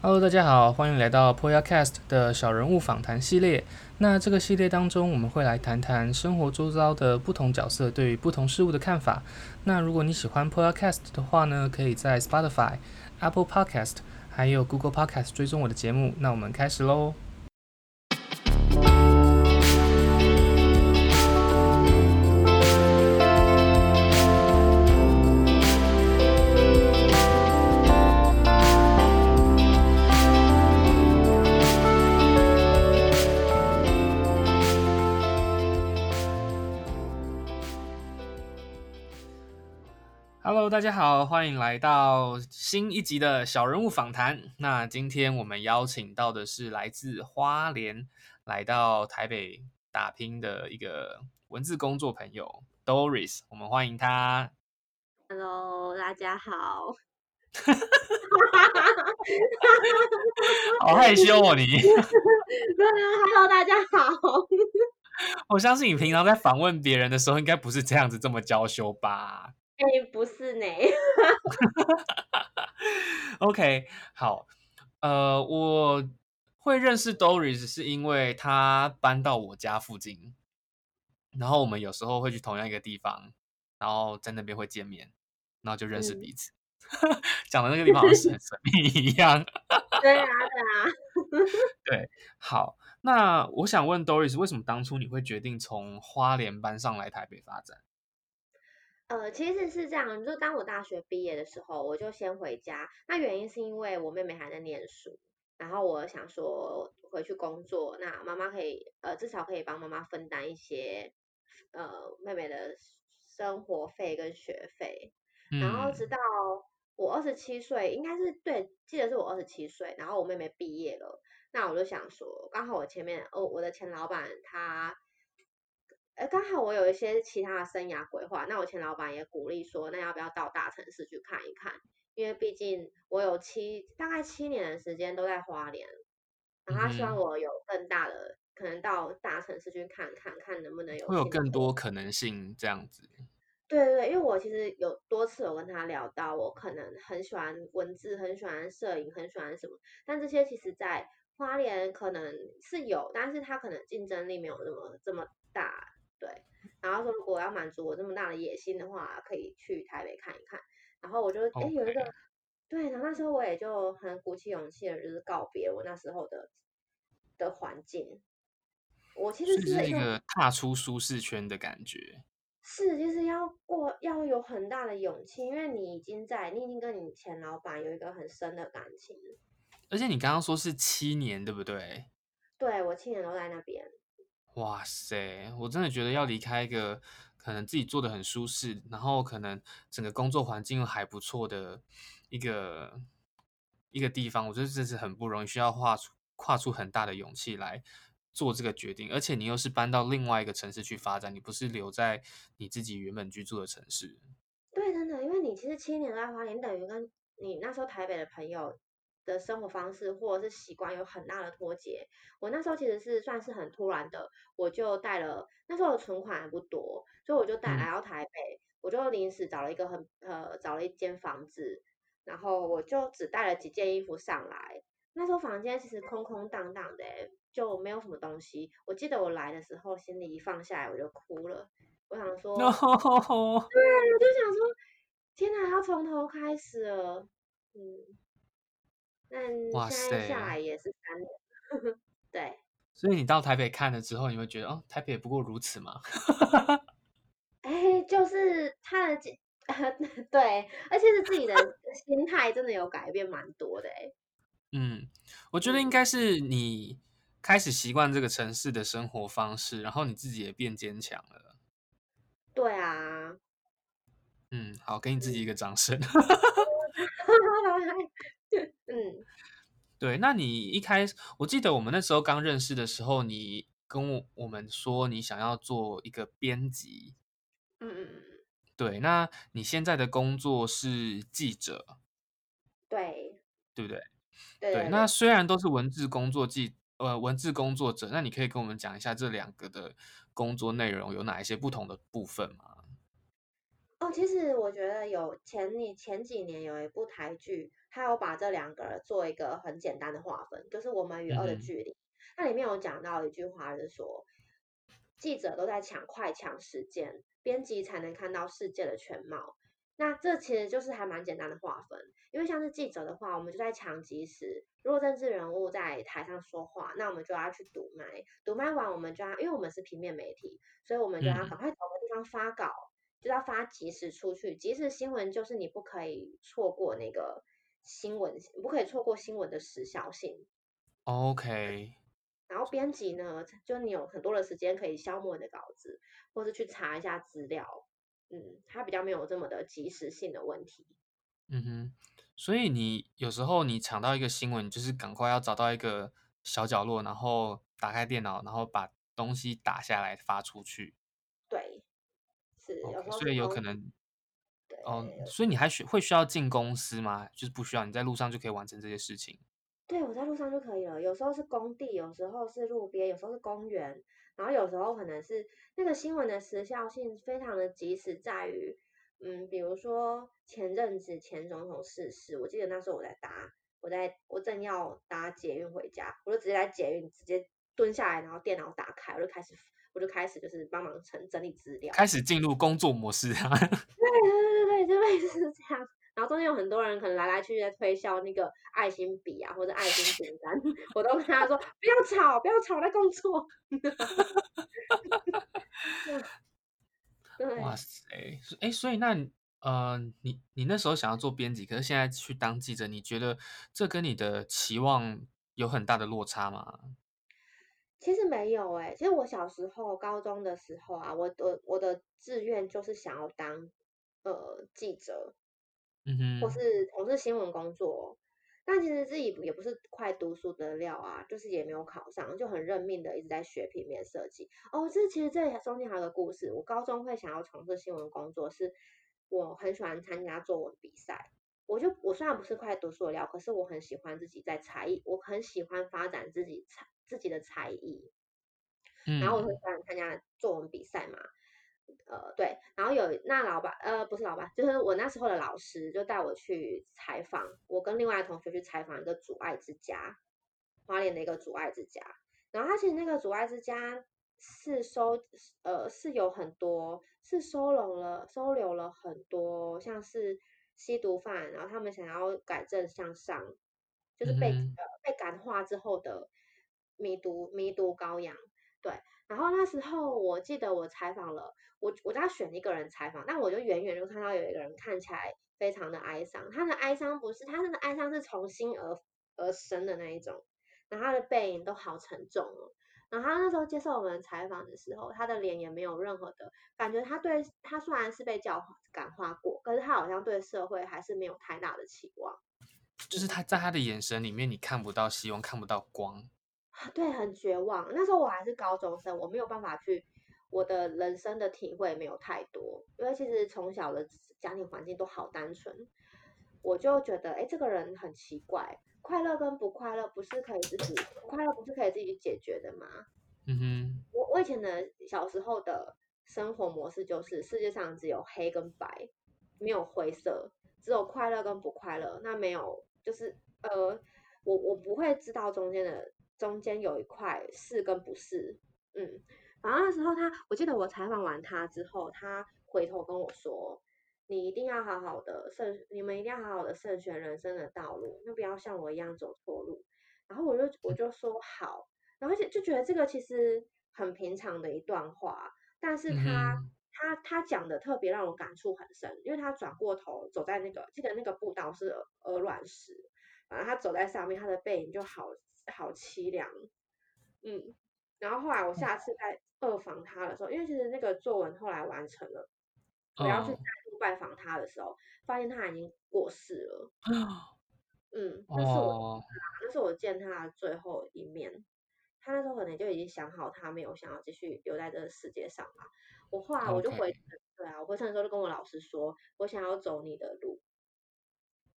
Hello，大家好，欢迎来到 Poyacast 的小人物访谈系列。那这个系列当中，我们会来谈谈生活周遭的不同角色对于不同事物的看法。那如果你喜欢 Poyacast 的话呢，可以在 Spotify、Apple Podcast 还有 Google Podcast 追踪我的节目。那我们开始喽。Hello，大家好，欢迎来到新一集的小人物访谈。那今天我们邀请到的是来自花莲来到台北打拼的一个文字工作朋友 Doris，我们欢迎他。Hello，大家好。好害羞哦，你。对啊，Hello，大家好。我相信你平常在访问别人的时候，应该不是这样子这么娇羞吧？哎、欸，不是呢。OK，好，呃，我会认识 Doris 是因为他搬到我家附近，然后我们有时候会去同样一个地方，然后在那边会见面，然后就认识彼此。讲、嗯、的那个地方好像是很神秘一样。对啊，对啊。对，好，那我想问 Doris，为什么当初你会决定从花莲搬上来台北发展？呃，其实是这样，就当我大学毕业的时候，我就先回家。那原因是因为我妹妹还在念书，然后我想说回去工作，那妈妈可以呃至少可以帮妈妈分担一些呃妹妹的生活费跟学费。然后直到我二十七岁，应该是对，记得是我二十七岁，然后我妹妹毕业了，那我就想说，刚好我前面哦，我的前老板他。呃，刚好我有一些其他的生涯规划，那我前老板也鼓励说，那要不要到大城市去看一看？因为毕竟我有七大概七年的时间都在花莲，然后他希望我有更大的、嗯、可能到大城市去看看，看能不能有会有更多可能性这样子。对对对，因为我其实有多次有跟他聊到，我可能很喜欢文字，很喜欢摄影，很喜欢什么，但这些其实在花莲可能是有，但是他可能竞争力没有那么这么大。对，然后说如果要满足我这么大的野心的话，可以去台北看一看。然后我就哎.有一个，对，然后那时候我也就很鼓起勇气的，就是告别我那时候的的环境。我其实是，是一个踏出舒适圈的感觉。是，就是要过要有很大的勇气，因为你已经在，你已经跟你前老板有一个很深的感情。而且你刚刚说是七年，对不对？对，我七年都在那边。哇塞，我真的觉得要离开一个可能自己做的很舒适，然后可能整个工作环境又还不错的一个一个地方，我觉得这是很不容易，需要跨出跨出很大的勇气来做这个决定。而且你又是搬到另外一个城市去发展，你不是留在你自己原本居住的城市。对，真的，因为你其实七年在花莲，等于跟你那时候台北的朋友的生活方式或者是习惯有很大的脱节。我那时候其实是算是很突然的，我就带了那时候的存款还不多，所以我就带来到台北，我就临时找了一个很呃找了一间房子，然后我就只带了几件衣服上来。那时候房间其实空空荡荡的，就没有什么东西。我记得我来的时候，行李一放下来我就哭了，我想说，no! 对，我就想说，天哪，要从头开始了，嗯。那现在下来也是三年，对。所以你到台北看了之后，你会觉得哦，台北不过如此嘛？哎，就是他的 对，而且是自己的心态真的有改变蛮多的哎。嗯，我觉得应该是你开始习惯这个城市的生活方式，然后你自己也变坚强了。对啊。嗯，好，给你自己一个掌声。嗯，对，那你一开始，我记得我们那时候刚认识的时候，你跟我我们说你想要做一个编辑，嗯嗯嗯，对，那你现在的工作是记者，对，对不对？对，对，对，对，那虽然都是文字工作记，呃，文字工作者，那你可以跟我们讲一下这两个的工作内容有哪一些不同的部分吗？哦，哦，其实我觉得有前你前几年有一部台剧，它有把这两个做一个很简单的划分，就是我们与恶的距离。那、嗯、里面有讲到一句话，是说记者都在抢快抢时间，编辑才能看到世界的全貌。那这其实就是还蛮简单的划分，因为像是记者的话，我们就在抢即时。如果政治人物在台上说话，那我们就要去堵麦，堵麦完我们就要，因为我们是平面媒体，所以我们就要赶快找个地方发稿，嗯、就要发即时出去。即时新闻就是你不可以错过那个新闻，不可以错过新闻的时效性。OK。然后编辑呢，就你有很多的时间可以消磨你的稿子，或是去查一下资料。嗯，它比较没有这么的及时性的问题。嗯哼，所以你有时候你抢到一个新闻，就是赶快要找到一个小角落，然后打开电脑，然后把东西打下来发出去。对，是，okay, 有时候所以有可能，哦，所以你还需会需要进公司吗？就是不需要，你在路上就可以完成这些事情。对，我在路上就可以了。有时候是工地，有时候是路边，有时候是公园。然后有时候可能是那个新闻的时效性非常的及时，在于，嗯，比如说前阵子前总统逝世，我记得那时候我在搭，我在我正要搭捷运回家，我就直接在捷运直接蹲下来，然后电脑打开，我就开始我就开始就是帮忙整整理资料，开始进入工作模式啊。对对对对，就类似是这样。然后中间有很多人可能来来去去在推销那个爱心笔啊，或者爱心饼干，我都跟他说不要吵，不要吵，在工作。对，哇塞，哎，所以那呃，你你那时候想要做编辑，可是现在去当记者，你觉得这跟你的期望有很大的落差吗？其实没有哎、欸，其实我小时候高中的时候啊，我的我的志愿就是想要当呃记者。或是从事新闻工作，但其实自己也不是快读书的料啊，就是也没有考上，就很认命的一直在学平面设计。哦，这其实这中间还有个故事。我高中会想要从事新闻工作，是我很喜欢参加作文比赛。我就我虽然不是快读书的料，可是我很喜欢自己在才艺，我很喜欢发展自己才自己的才艺。嗯，然后我很喜欢参加作文比赛嘛。呃，对，然后有那老板，呃，不是老板，就是我那时候的老师，就带我去采访，我跟另外的同学去采访一个阻碍之家，花莲的一个阻碍之家。然后他其实那个阻碍之家是收，呃，是有很多，是收容了，收留了很多，像是吸毒犯，然后他们想要改正向上，就是被、嗯、呃被感化之后的迷毒迷毒羔羊，对。然后那时候我记得我采访了我，我就要选一个人采访，但我就远远就看到有一个人看起来非常的哀伤，他的哀伤不是他的哀伤是从心而而生的那一种，然后他的背影都好沉重哦。然后他那时候接受我们采访的时候，他的脸也没有任何的感觉，他对他虽然是被教感化过，可是他好像对社会还是没有太大的期望，就是他在他的眼神里面你看不到希望，看不到光。对，很绝望。那时候我还是高中生，我没有办法去，我的人生的体会没有太多，因为其实从小的家庭环境都好单纯，我就觉得，哎，这个人很奇怪，快乐跟不快乐不是可以自己，快乐不是可以自己解决的吗？嗯哼，我我以前的小时候的生活模式就是，世界上只有黑跟白，没有灰色，只有快乐跟不快乐，那没有，就是呃，我我不会知道中间的。中间有一块是跟不是，嗯，然后那时候他，我记得我采访完他之后，他回头跟我说：“你一定要好好的慎，你们一定要好好的慎选人生的道路，那不要像我一样走错路。”然后我就我就说好，然后就就觉得这个其实很平常的一段话，但是他、嗯、他他讲的特别让我感触很深，因为他转过头走在那个记得那个步道是鹅卵石，然后他走在上面，他的背影就好。好凄凉，嗯，然后后来我下次再二访他的时候，因为其实那个作文后来完成了，我要去再度拜访他的时候，发现他已经过世了，嗯，那是我，那是我见他的最后一面，他那时候可能就已经想好他没有想要继续留在这个世界上了。我后来我就回，对啊，我回程的时候就跟我老师说，我想要走你的路。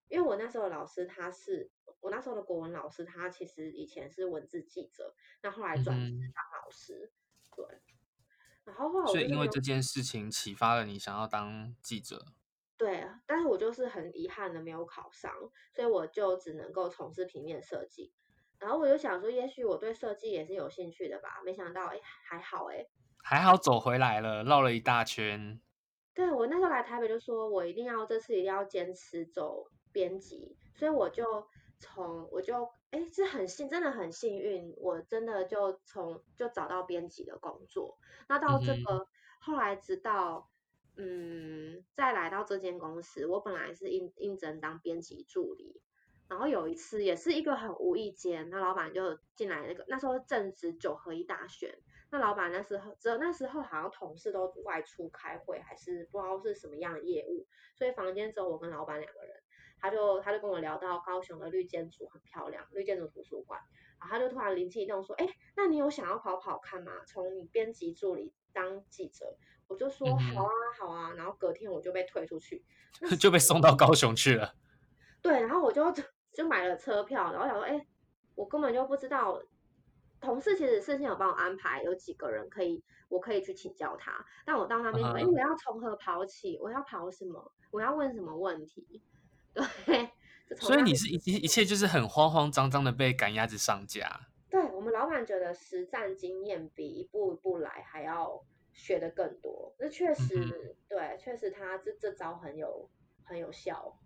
因为我那时候老师他是我那时候的国文老师，他其实以前是文字记者，那后来转职当老师，嗯、对。然后后来我所以因为这件事情启发了你想要当记者。对，但是我就是很遗憾的没有考上，所以我就只能够从事平面设计。然后我就想说，也许我对设计也是有兴趣的吧。没想到，哎，还好，哎，还好走回来了，绕了一大圈。对，我那时候来台北就说，我一定要这次一定要坚持走编辑，所以我就从我就哎，是很幸，真的很幸运，我真的就从就找到编辑的工作。那到这个、嗯、后来直到。嗯，再来到这间公司，我本来是应应征当编辑助理，然后有一次也是一个很无意间，那老板就进来那个那时候正值九合一大选，那老板那时候只有那时候好像同事都外出开会，还是不知道是什么样的业务，所以房间只有我跟老板两个人，他就他就跟我聊到高雄的绿建筑很漂亮，绿建筑图书馆，然后他就突然灵机一动说，哎，那你有想要跑跑看吗？从你编辑助理当记者。我就说好啊好啊，然后隔天我就被推出去，就被送到高雄去了。对，然后我就 就买了车票，然后想说，哎，我根本就不知道，同事其实事先有帮我安排，有几个人可以，我可以去请教他。但我到那边，哎、uh -huh.，我要从何跑起？我要跑什么？我要问什么问题？对，所以你是一一切就是很慌慌张张的被赶鸭子上架。对，我们老板觉得实战经验比一步一步来还要。学的更多，那确实、嗯、对，确实他这这招很有很有效。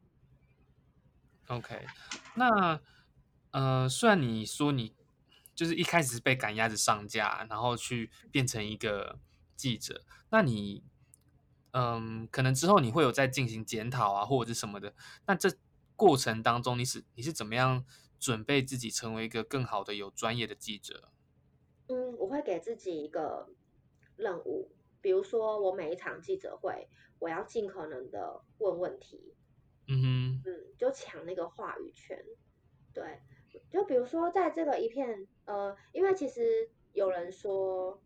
OK，那呃，虽然你说你就是一开始是被赶鸭子上架，然后去变成一个记者，那你嗯、呃，可能之后你会有在进行检讨啊，或者是什么的。那这过程当中，你是你是怎么样准备自己成为一个更好的有专业的记者？嗯，我会给自己一个。任务，比如说我每一场记者会，我要尽可能的问问题，嗯哼，嗯，就抢那个话语权，对，就比如说在这个一片，呃，因为其实有人说，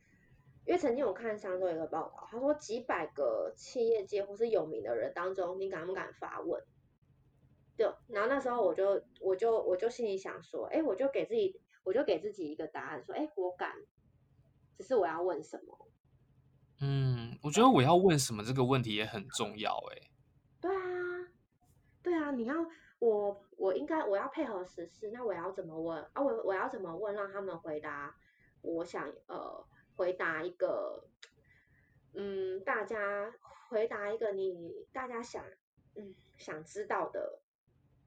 因为曾经我看上周有一个报道，他说几百个企业界或是有名的人当中，你敢不敢发问？对，然后那时候我就我就我就心里想说，哎，我就给自己我就给自己一个答案，说，哎，我敢，只是我要问什么。嗯，我觉得我要问什么这个问题也很重要哎。对啊，对啊，你要我我应该我要配合时事，那我要怎么问啊？我我要怎么问让他们回答？我想呃回答一个，嗯，大家回答一个你大家想嗯想知道的，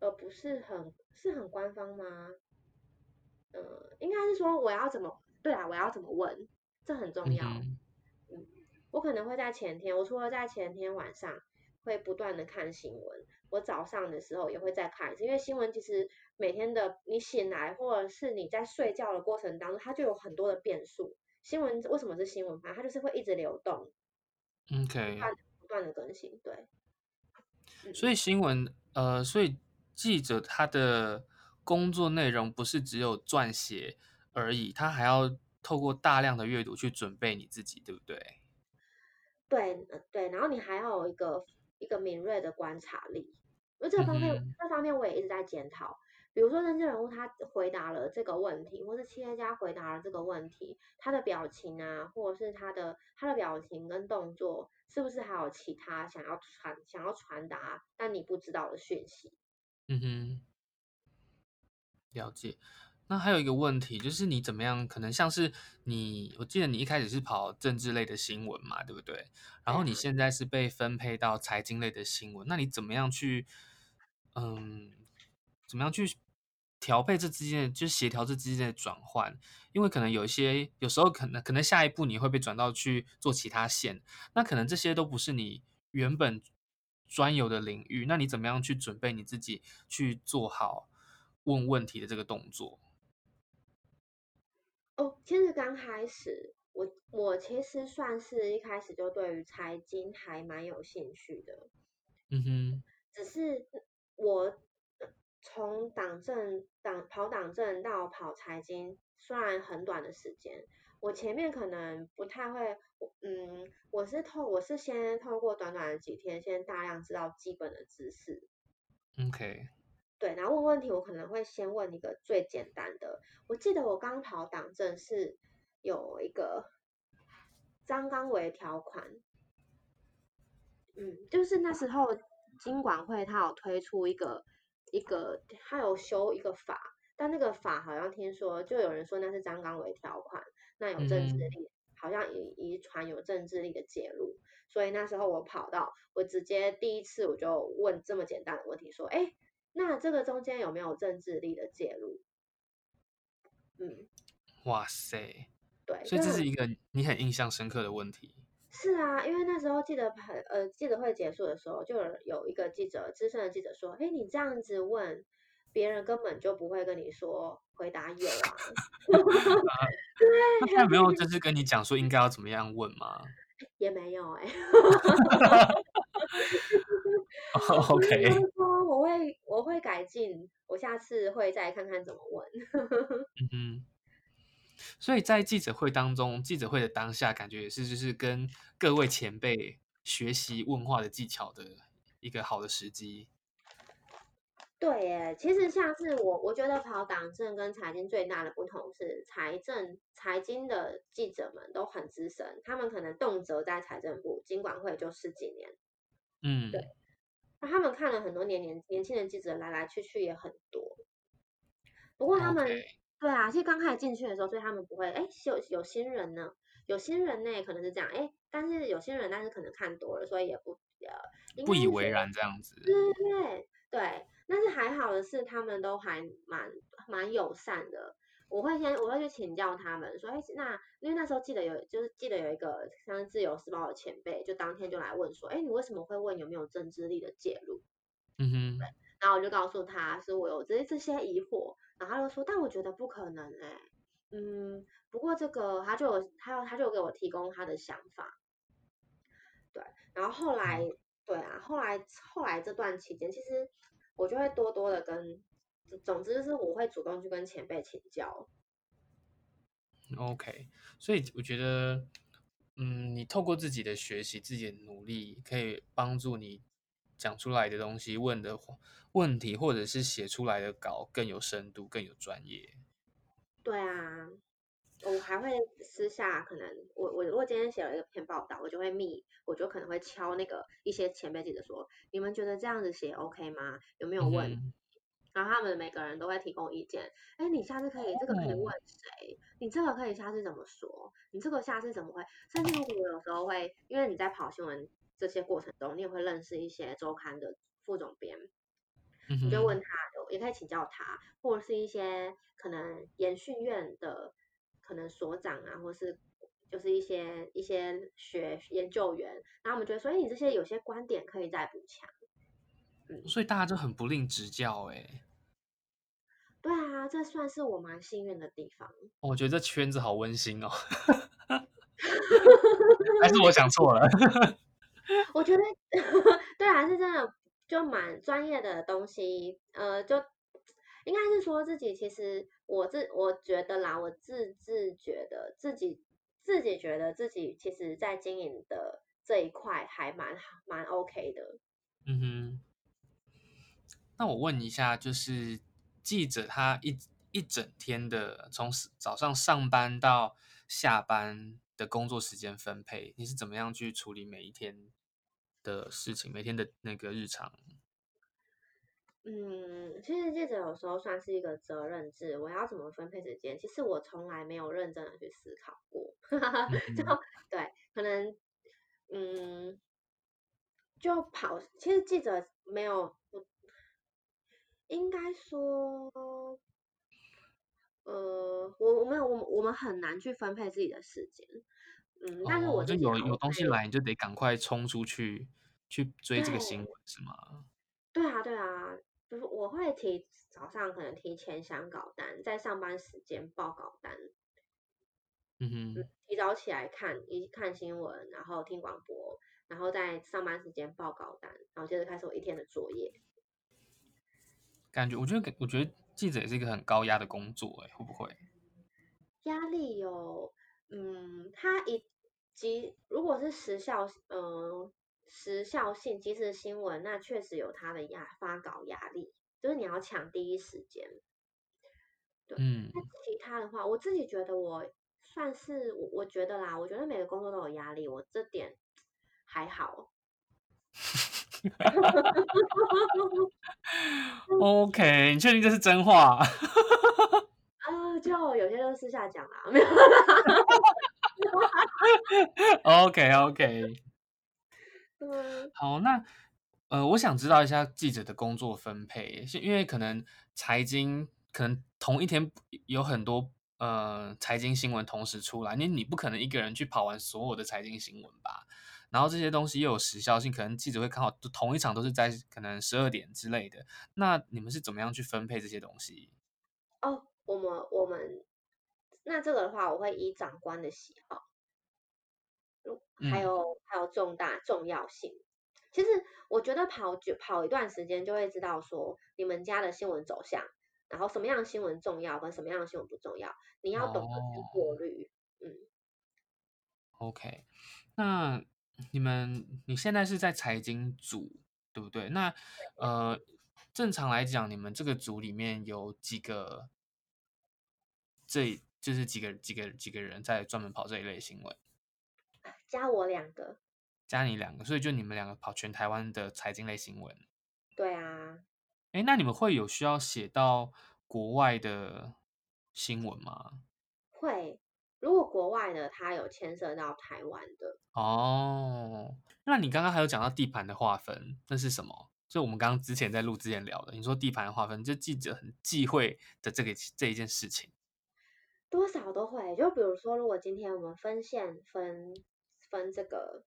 而不是很是很官方吗？嗯、呃，应该是说我要怎么对啊，我要怎么问，这很重要。嗯我可能会在前天，我除了在前天晚上会不断的看新闻，我早上的时候也会再看一次，因为新闻其实每天的你醒来或者是你在睡觉的过程当中，它就有很多的变数。新闻为什么是新闻嘛？它就是会一直流动，OK，它不断的更新，对。所以新闻，呃，所以记者他的工作内容不是只有撰写而已，他还要透过大量的阅读去准备你自己，对不对？对，对，然后你还要有一个一个敏锐的观察力，因为这个方面、嗯，这方面我也一直在检讨。比如说，政治人物他回答了这个问题，或是企业家回答了这个问题，他的表情啊，或者是他的他的表情跟动作，是不是还有其他想要传想要传达但你不知道的讯息？嗯哼，了解。那还有一个问题，就是你怎么样？可能像是你，我记得你一开始是跑政治类的新闻嘛，对不对？然后你现在是被分配到财经类的新闻，那你怎么样去，嗯，怎么样去调配这之间的，就是协调这之间的转换？因为可能有一些，有时候可能可能下一步你会被转到去做其他线，那可能这些都不是你原本专有的领域，那你怎么样去准备你自己去做好问问题的这个动作？哦，其实刚开始，我我其实算是一开始就对于财经还蛮有兴趣的，嗯哼。只是我从党政党跑党政到跑财经，虽然很短的时间，我前面可能不太会，嗯，我是透我是先透过短短的几天，先大量知道基本的知识，OK。对，然后问问题，我可能会先问一个最简单的。我记得我刚跑党政是有一个张刚维条款，嗯，就是那时候金管会它有推出一个一个，他有修一个法，但那个法好像听说就有人说那是张纲维条款，那有政治力，嗯、好像遗遗传有政治力的介入，所以那时候我跑到我直接第一次我就问这么简单的问题，说，哎，那这个中间有没有政治力的介入？嗯，哇塞。对，所以这是一个你很印象深刻的问题。是啊，因为那时候记得呃记者会结束的时候，就有有一个记者资深的记者说：“哎，你这样子问别人，根本就不会跟你说回答有啊。啊”对，他有没有就是跟你讲说应该要怎么样问吗？也没有哎、欸。OK，说我会我会改进，我下次会再看看怎么问。嗯哼。所以在记者会当中，记者会的当下，感觉也是就是跟各位前辈学习问话的技巧的一个好的时机。对耶，其实像是我，我觉得跑党政跟财经最大的不同是，财政财经的记者们都很资深，他们可能动辄在财政部、经管会就十几年。嗯，对。那他们看了很多年年年轻的记者来来去去也很多，不过他们。对啊，其实刚开始进去的时候，所以他们不会，哎，有有新人呢，有新人呢，可能是这样，哎，但是有新人，但是可能看多了，所以也不呃，不以为然这样子。对对对对，但是还好的是，他们都还蛮蛮友善的。我会先我会去请教他们，说，哎，那因为那时候记得有，就是记得有一个像自由时报的前辈，就当天就来问说，哎，你为什么会问有没有政治力的介入？嗯哼，对，然后我就告诉他是我有这这些疑惑。然后他就说，但我觉得不可能哎、欸，嗯，不过这个他就有他他就给我提供他的想法，对，然后后来对啊，后来后来这段期间，其实我就会多多的跟，总之就是我会主动去跟前辈请教。OK，所以我觉得，嗯，你透过自己的学习、自己的努力，可以帮助你。讲出来的东西，问的问题，或者是写出来的稿更有深度，更有专业。对啊，我还会私下可能，我我如果今天写了一篇报道，我就会密，我就可能会敲那个一些前辈记者说，你们觉得这样子写 OK 吗？有没有问？嗯、然后他们每个人都会提供意见。哎，你下次可以这个可以问谁？你这个可以下次怎么说？你这个下次怎么会？甚至我有时候会，因为你在跑新闻。这些过程中，你也会认识一些周刊的副总编，你就问他，也可以请教他，或者是一些可能研训院的可能所长啊，或是就是一些一些学研究员，然后我们觉得所以，你这些有些观点可以再补强。嗯，所以大家就很不吝指教，哎。对啊，这算是我蛮幸运的地方。我觉得这圈子好温馨哦，还是我想错了？我觉得 对啊，是真的，就蛮专业的东西。呃，就应该是说自己，其实我自我觉得啦，我自自觉得自己自己觉得自己，其实在经营的这一块还蛮蛮 OK 的。嗯哼。那我问一下，就是记者他一一整天的从早上上班到下班的工作时间分配，你是怎么样去处理每一天的事情，每天的那个日常。嗯，其实记者有时候算是一个责任制，我要怎么分配时间？其实我从来没有认真的去思考过。嗯、就对，可能嗯，就跑。其实记者没有，应该说，呃，我我们我我们很难去分配自己的时间。嗯，但是我就有有东西来，你就得赶快冲出去去追这个新闻，是吗？对啊，对啊，就是我会提早上可能提前想稿单，在上班时间报稿单。嗯哼，嗯，提早起来看一看新闻，然后听广播，然后在上班时间报稿单，然后接着开始我一天的作业。感觉我觉得我觉得记者也是一个很高压的工作，哎，会不会？压力有，嗯，他一。即如果是时效，嗯、呃，时效性即时新闻，那确实有它的压发稿压力，就是你要抢第一时间。对，嗯。那其他的话，我自己觉得我算是我我觉得啦，我觉得每个工作都有压力，我这点还好。OK，你确定这是真话？啊、呃，就有些都私下讲啦，没有。OK OK，嗯，好，那呃，我想知道一下记者的工作分配，是因为可能财经可能同一天有很多呃财经新闻同时出来，你你不可能一个人去跑完所有的财经新闻吧？然后这些东西又有时效性，可能记者会看好同一场都是在可能十二点之类的，那你们是怎么样去分配这些东西？哦，我们我们那这个的话，我会以长官的喜好。还有、嗯、还有重大重要性，其实我觉得跑就跑一段时间就会知道说你们家的新闻走向，然后什么样的新闻重要跟什么样的新闻不重要，你要懂得去过滤。哦、嗯，OK，那你们你现在是在财经组对不对？那呃，正常来讲，你们这个组里面有几个？这就是几个几个几个人在专门跑这一类新闻。加我两个，加你两个，所以就你们两个跑全台湾的财经类新闻。对啊，哎，那你们会有需要写到国外的新闻吗？会，如果国外的它有牵涉到台湾的。哦，那你刚刚还有讲到地盘的划分，那是什么？就我们刚刚之前在录之前聊的，你说地盘的划分，就记者很忌讳的这个这一件事情。多少都会，就比如说，如果今天我们分线分。分这个，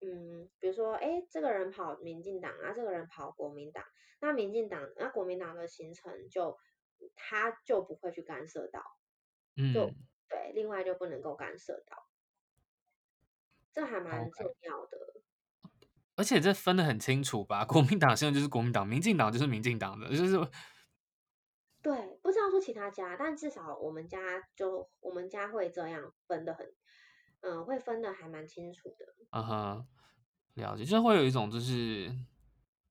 嗯，比如说，哎，这个人跑民进党啊，这个人跑国民党，那民进党那国民党的行程就他就不会去干涉到，嗯，就对，另外就不能够干涉到，这还蛮重要的。而且这分得很清楚吧？国民党现在就是国民党，民进党就是民进党的，就是对，不知道说其他家，但至少我们家就我们家会这样分的很。嗯，会分的还蛮清楚的。嗯哼，了解，就会有一种就是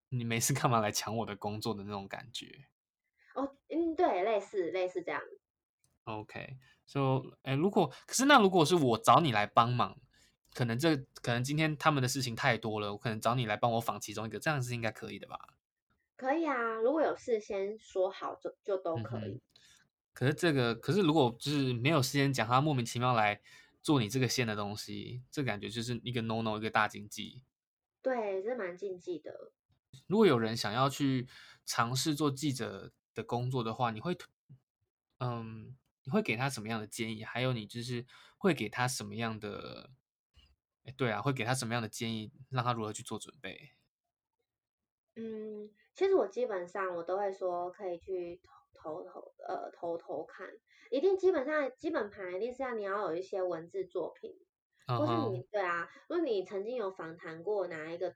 你没事干嘛来抢我的工作的那种感觉。哦，嗯，对，类似类似这样。OK，所以，哎，如果可是那如果是我找你来帮忙，可能这可能今天他们的事情太多了，我可能找你来帮我访其中一个，这样是应该可以的吧？可以啊，如果有事先说好就就都可以。嗯，可是这个，可是如果就是没有事先讲，他莫名其妙来。做你这个线的东西，这感觉就是一个 no no，一个大禁忌。对，这蛮禁忌的。如果有人想要去尝试做记者的工作的话，你会，嗯，你会给他什么样的建议？还有，你就是会给他什么样的？哎，对啊，会给他什么样的建议，让他如何去做准备？嗯，其实我基本上我都会说，可以去。偷偷呃偷偷看，一定基本上基本盘一定是要你要有一些文字作品，uh. 或是你对啊，如果你曾经有访谈过哪一个，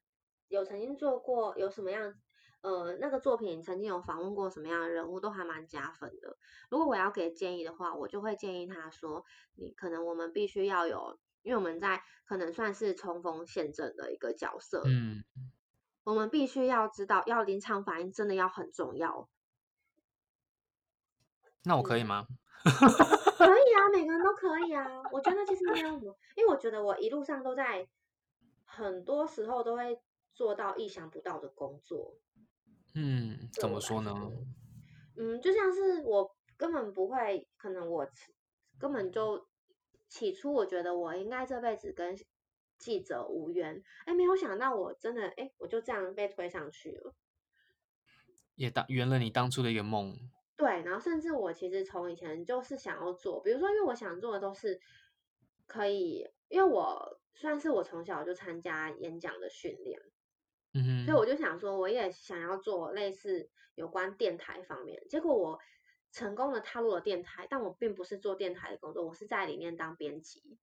有曾经做过有什么样呃那个作品，曾经有访问过什么样的人物，都还蛮加分的。如果我要给建议的话，我就会建议他说，你可能我们必须要有，因为我们在可能算是冲锋陷阵的一个角色，嗯，我们必须要知道，要临场反应真的要很重要。那我可以吗？可以啊，每个人都可以啊。我觉得其实没有什么，因为我觉得我一路上都在，很多时候都会做到意想不到的工作。嗯，怎么说呢？嗯，就像是我根本不会，可能我根本就起初我觉得我应该这辈子跟记者无缘，哎，没有想到我真的哎，我就这样被推上去了，也当圆了你当初的一个梦。对，然后甚至我其实从以前就是想要做，比如说，因为我想做的都是可以，因为我算是我从小就参加演讲的训练，嗯哼，所以我就想说，我也想要做类似有关电台方面。结果我成功的踏入了电台，但我并不是做电台的工作，我是在里面当编辑。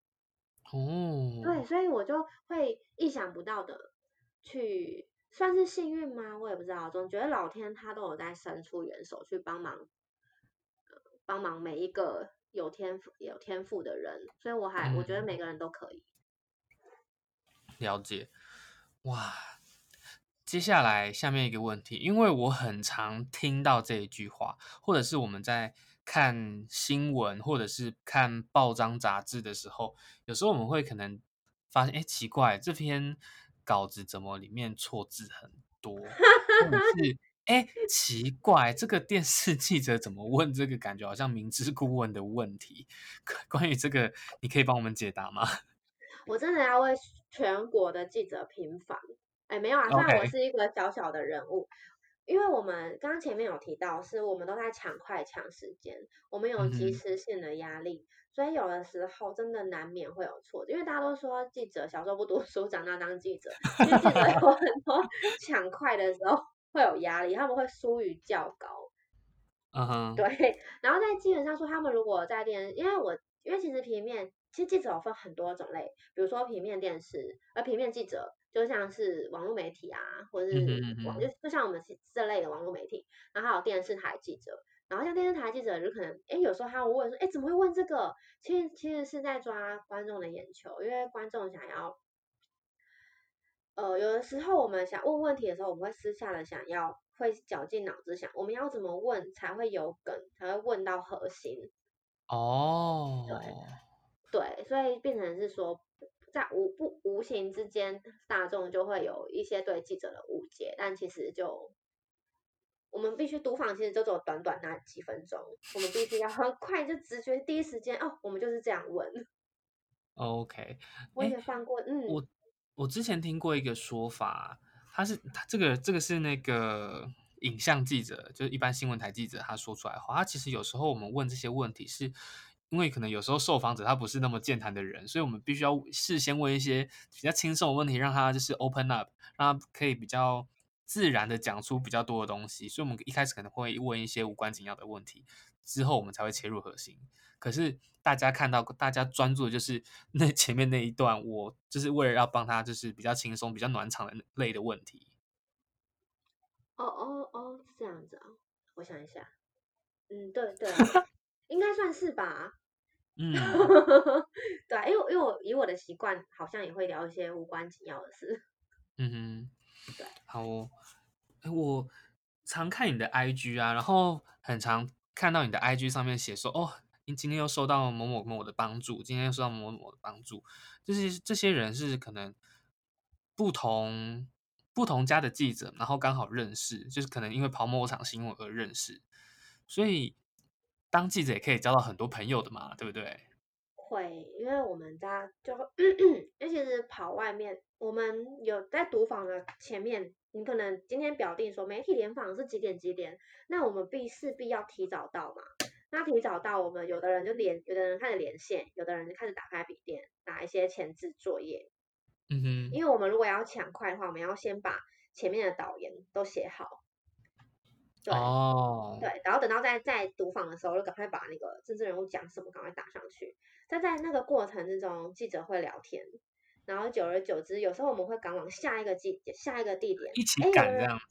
哦，对，所以我就会意想不到的去。算是幸运吗？我也不知道，总觉得老天他都有在伸出援手去帮忙，呃，帮忙每一个有天赋有天赋的人，所以我还、嗯、我觉得每个人都可以。了解，哇！接下来下面一个问题，因为我很常听到这一句话，或者是我们在看新闻或者是看报章杂志的时候，有时候我们会可能发现，哎，奇怪，这篇稿子怎么里面错字很多？或者是，哎，奇怪，这个电视记者怎么问这个？感觉好像明知故问的问题。关于这个，你可以帮我们解答吗？我真的要为全国的记者平反。哎，没有啊，虽然我是一个小小的人物。因为我们刚刚前面有提到，是我们都在抢快抢时间，我们有及时性的压力，嗯、所以有的时候真的难免会有错。因为大家都说记者小时候不读书，长大当记者，因为记者有很多抢快的时候会有压力，他们会疏于较高。嗯哼，对。然后在基本上说，他们如果在电，因为我因为其实平面，其实记者有分很多种类，比如说平面电视，而平面记者。就像是网络媒体啊，或者是网，就就像我们这类的网络媒体，然后还有电视台记者，然后像电视台记者就可能，哎，有时候他会问说，哎，怎么会问这个？其实其实是在抓观众的眼球，因为观众想要，呃，有的时候我们想问问题的时候，我们会私下的想要，会绞尽脑汁想，我们要怎么问才会有梗，才会问到核心。哦，对对，所以变成是说。在无不无形之间，大众就会有一些对记者的误解，但其实就我们必须读访，其实就只有短短那几分钟，我们必须要很快就直觉第一时间哦，我们就是这样问。OK，我也放过，嗯，我我之前听过一个说法，他是他这个这个是那个影像记者，就是一般新闻台记者他说出来的话，他其实有时候我们问这些问题是。因为可能有时候受访者他不是那么健谈的人，所以我们必须要事先问一些比较轻松的问题，让他就是 open up，让他可以比较自然的讲出比较多的东西。所以我们一开始可能会问一些无关紧要的问题，之后我们才会切入核心。可是大家看到，大家专注的就是 那前面那一段，我就是为了要帮他，就是比较轻松、比较暖场的类的问题。哦哦哦，是这样子啊，我想一下，嗯，对对。应该算是吧，嗯，对啊，因为因为我以我的习惯，好像也会聊一些无关紧要的事，嗯哼，对，好哦，我常看你的 IG 啊，然后很常看到你的 IG 上面写说，哦，你今天又收到某某某的帮助，今天又收到某某某的帮助，就是这些人是可能不同不同家的记者，然后刚好认识，就是可能因为跑某场新闻而认识，所以。当记者也可以交到很多朋友的嘛，对不对？会，因为我们家就，尤其是跑外面，我们有在读访的前面，你可能今天表定说媒体联访是几点几点，那我们必势必要提早到嘛。那提早到，我们有的人就连，有的人开始连线，有的人就开始打开笔电，打一些前置作业。嗯哼，因为我们如果要抢快的话，我们要先把前面的导言都写好。对哦，对，然后等到在在读访的时候，就赶快把那个政治人物讲什么赶快打上去。但在那个过程之中，记者会聊天，然后久而久之，有时候我们会赶往下一个地下一个地点，一起赶这样子。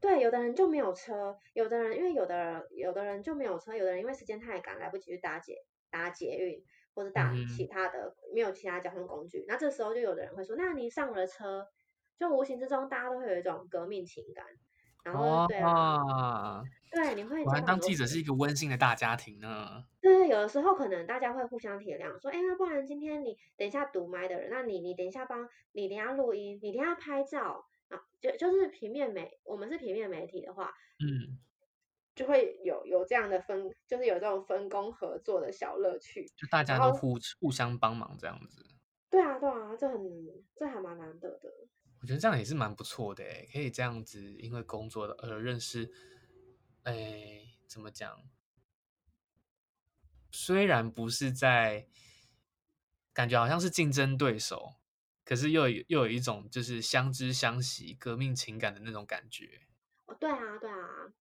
对，有的人就没有车，有的人因为有的人有的人就没有车，有的人因为时间太赶来不及去搭捷搭捷运或者搭其他的、嗯、没有其他交通工具，那这时候就有的人会说，那你上了车，就无形之中大家都会有一种革命情感。然后对啊，对，你会。我当记者是一个温馨的大家庭呢。对，有的时候可能大家会互相体谅，说，哎，那不然今天你等一下读麦的人，那你你等一下帮你等一下录音，你等一下拍照啊，就就是平面媒，我们是平面媒体的话，嗯，就会有有这样的分，就是有这种分工合作的小乐趣，就大家都互互相帮忙这样子。对啊，对啊，这很这还蛮难得的。我觉得这样也是蛮不错的诶，可以这样子，因为工作而认识，哎，怎么讲？虽然不是在，感觉好像是竞争对手，可是又有又有一种就是相知相惜、革命情感的那种感觉。哦，对啊，对啊，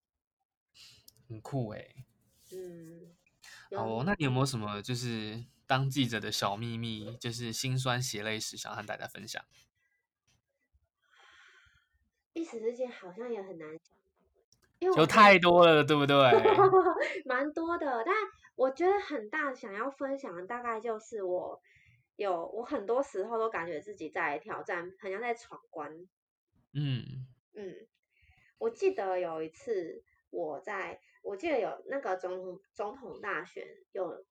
很酷诶。嗯，好哦，那你有没有什么就是当记者的小秘密，就是心酸血泪史，想和大家分享？一时之间好像也很难讲，因为有太多了，对不对？蛮多的，但我觉得很大想要分享的大概就是我有我很多时候都感觉自己在挑战，很像在闯关。嗯嗯，我记得有一次我在我记得有那个总统总统大选有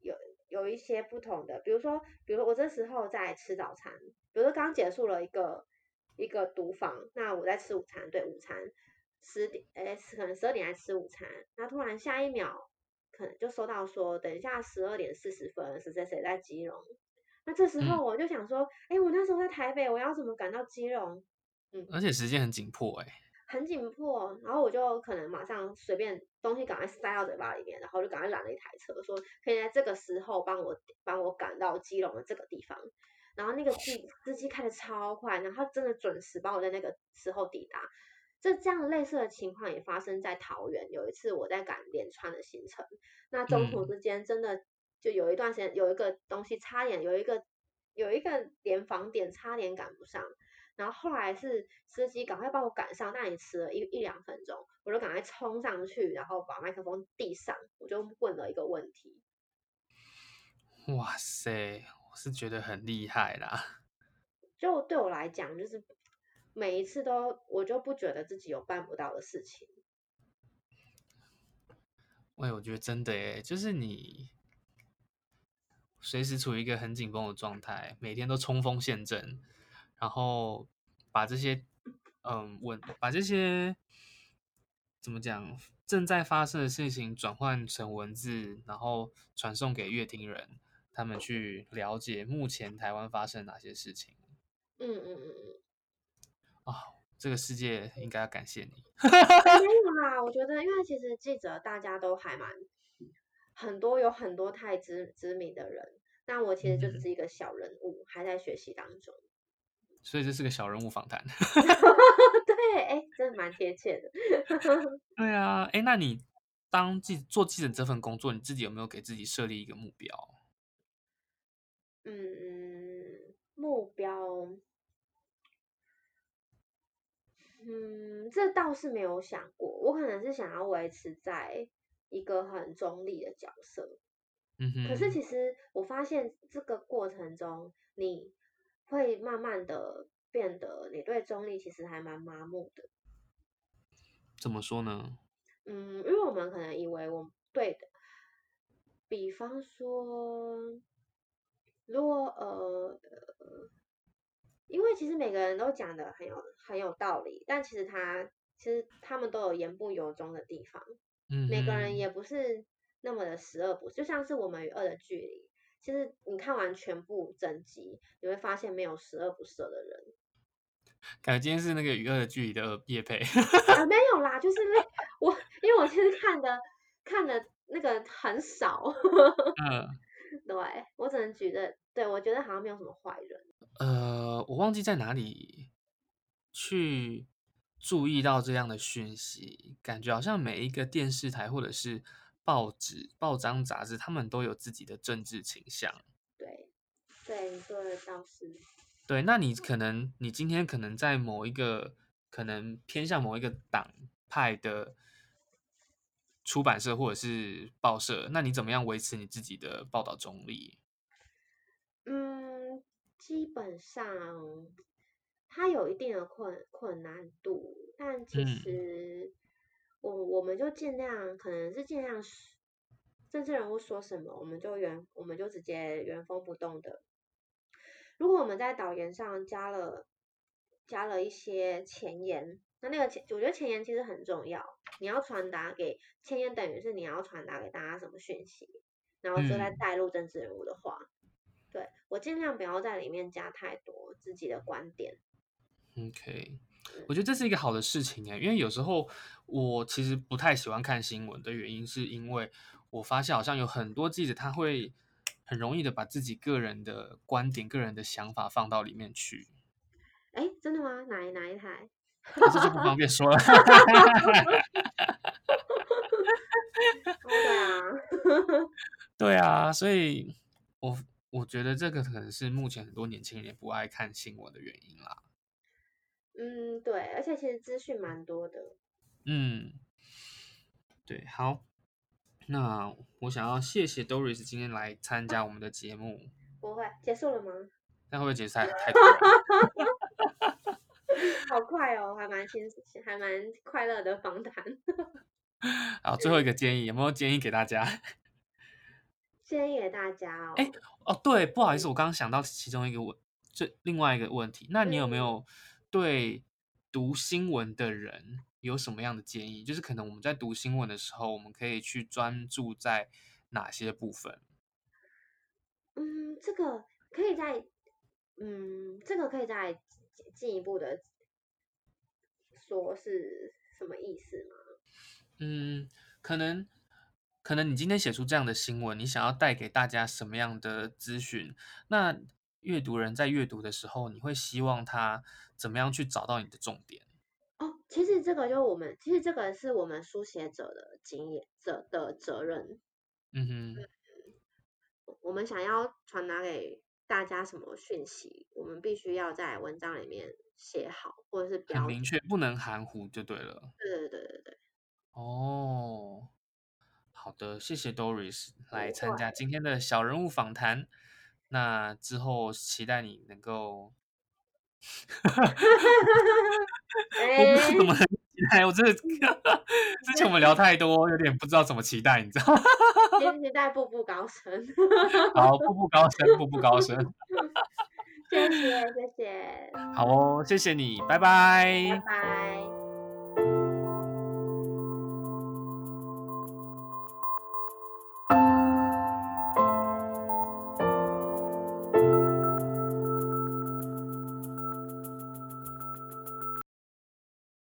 有有一些不同的，比如说，比如说我这时候在吃早餐，比如说刚结束了一个一个读房，那我在吃午餐，对，午餐十点，哎，可能十二点来吃午餐，那突然下一秒可能就收到说，等一下十二点四十分是谁谁在基隆，那这时候我就想说，哎、嗯，我那时候在台北，我要怎么赶到基隆？嗯，而且时间很紧迫、欸，哎。很紧迫，然后我就可能马上随便东西赶快塞到嘴巴里面，然后就赶快拦了一台车，说可以在这个时候帮我帮我赶到基隆的这个地方。然后那个司司机开的超快，然后真的准时把我在那个时候抵达。这这样类似的情况也发生在桃园，有一次我在赶连串的行程，那中途之间真的就有一段时间有一个东西差点有一个有一个联访点差点赶不上。然后后来是司机赶快帮我赶上，那也迟了一一两分钟，我就赶快冲上去，然后把麦克风递上，我就问了一个问题。哇塞，我是觉得很厉害啦。就对我来讲，就是每一次都我就不觉得自己有办不到的事情。喂，我觉得真的耶，就是你随时处于一个很紧绷的状态，每天都冲锋陷阵。然后把这些，嗯，问把这些怎么讲正在发生的事情转换成文字，然后传送给乐听人，他们去了解目前台湾发生哪些事情。嗯嗯嗯嗯。啊、哦，这个世界应该要感谢你。没有 啦，我觉得，因为其实记者大家都还蛮很多，有很多太知知名的人，那我其实就只是一个小人物，嗯、还在学习当中。所以这是个小人物访谈，对，哎，真的蛮贴切的。对啊，哎，那你当记做记者这份工作，你自己有没有给自己设立一个目标？嗯，目标，嗯，这倒是没有想过。我可能是想要维持在一个很中立的角色。嗯哼。可是其实我发现这个过程中，你。会慢慢的变得，你对中立其实还蛮麻木的。怎么说呢？嗯，因为我们可能以为我对的，比方说，如果呃呃，因为其实每个人都讲的很有很有道理，但其实他其实他们都有言不由衷的地方。嗯，每个人也不是那么的十恶不赦，就像是我们与恶的距离。其实你看完全部整集，你会发现没有十恶不赦的人。感觉今天是那个与恶的距离的叶配。啊，没有啦，就是我，因为我其实看的看的那个很少。嗯，对，我只能觉得，对，我觉得好像没有什么坏人。呃，我忘记在哪里去注意到这样的讯息，感觉好像每一个电视台或者是。报纸、报章、杂志，他们都有自己的政治倾向。对，对，你说的倒是。对，那你可能，你今天可能在某一个可能偏向某一个党派的出版社或者是报社，那你怎么样维持你自己的报道中立？嗯，基本上它有一定的困困难度，但其实。嗯我我们就尽量，可能是尽量，政治人物说什么，我们就原我们就直接原封不动的。如果我们在导言上加了加了一些前言，那那个前，我觉得前言其实很重要。你要传达给前言，等于是你要传达给大家什么讯息，然后就在带入政治人物的话。嗯、对，我尽量不要在里面加太多自己的观点。OK。我觉得这是一个好的事情哎，因为有时候我其实不太喜欢看新闻的原因，是因为我发现好像有很多记者他会很容易的把自己个人的观点、个人的想法放到里面去。哎，真的吗？哪一哪一台？这就不方便说了。对啊，对啊，所以我我觉得这个可能是目前很多年轻人也不爱看新闻的原因啦。嗯，对，而且其实资讯蛮多的。嗯，对，好，那我想要谢谢 Doris 今天来参加我们的节目。不会，结束了吗？那会不会结束太太快？好快哦，还蛮轻，还蛮快乐的访谈。好，最后一个建议，有没有建议给大家？建议给大家哦。哎，哦，对，不好意思，我刚刚想到其中一个问，这另外一个问题，那你有没有对读新闻的人有什么样的建议？就是可能我们在读新闻的时候，我们可以去专注在哪些部分？嗯，这个可以在，嗯，这个可以再进一步的说是什么意思吗？嗯，可能，可能你今天写出这样的新闻，你想要带给大家什么样的资讯？那阅读人在阅读的时候，你会希望他怎么样去找到你的重点？哦，其实这个就是我们，其实这个是我们书写者的经验者的责任。嗯哼，我们想要传达给大家什么讯息，我们必须要在文章里面写好，或者是很明确，不能含糊就对了。对对对对对。哦，好的，谢谢 Doris 来参加今天的小人物访谈。那之后期待你能够，我不知道怎么 期待，我真的，之前我们聊太多，有点不知道怎么期待，你知道吗？期待步步高升。好，步步高升，步步高升。谢谢，谢谢。好哦，谢谢你，拜拜。拜拜。